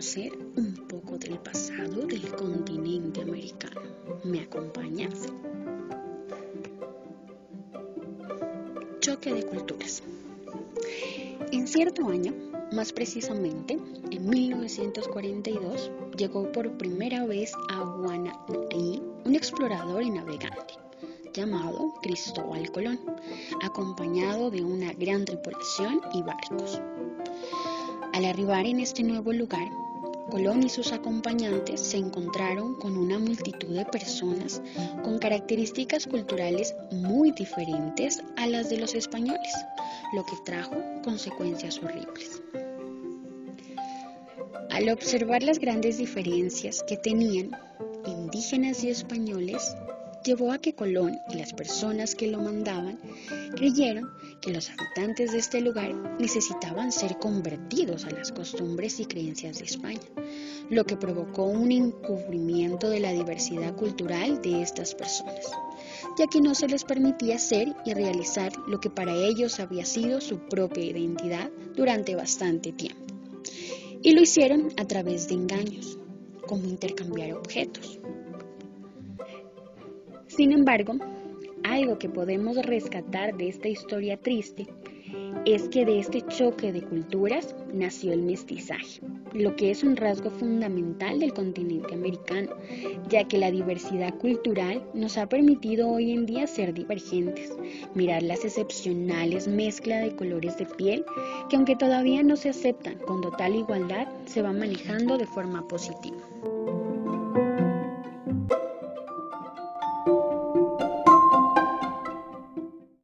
conocer un poco del pasado del continente americano. ¿Me acompañas? Choque de culturas. En cierto año, más precisamente en 1942, llegó por primera vez a Guanaí un explorador y navegante llamado Cristóbal Colón, acompañado de una gran tripulación y barcos. Al arribar en este nuevo lugar, Colón y sus acompañantes se encontraron con una multitud de personas con características culturales muy diferentes a las de los españoles, lo que trajo consecuencias horribles. Al observar las grandes diferencias que tenían indígenas y españoles, llevó a que Colón y las personas que lo mandaban creyeron que los habitantes de este lugar necesitaban ser convertidos a las costumbres y creencias de España, lo que provocó un encubrimiento de la diversidad cultural de estas personas, ya que no se les permitía ser y realizar lo que para ellos había sido su propia identidad durante bastante tiempo. Y lo hicieron a través de engaños, como intercambiar objetos, sin embargo, algo que podemos rescatar de esta historia triste es que de este choque de culturas nació el mestizaje, lo que es un rasgo fundamental del continente americano, ya que la diversidad cultural nos ha permitido hoy en día ser divergentes, mirar las excepcionales mezclas de colores de piel que aunque todavía no se aceptan con total igualdad, se van manejando de forma positiva.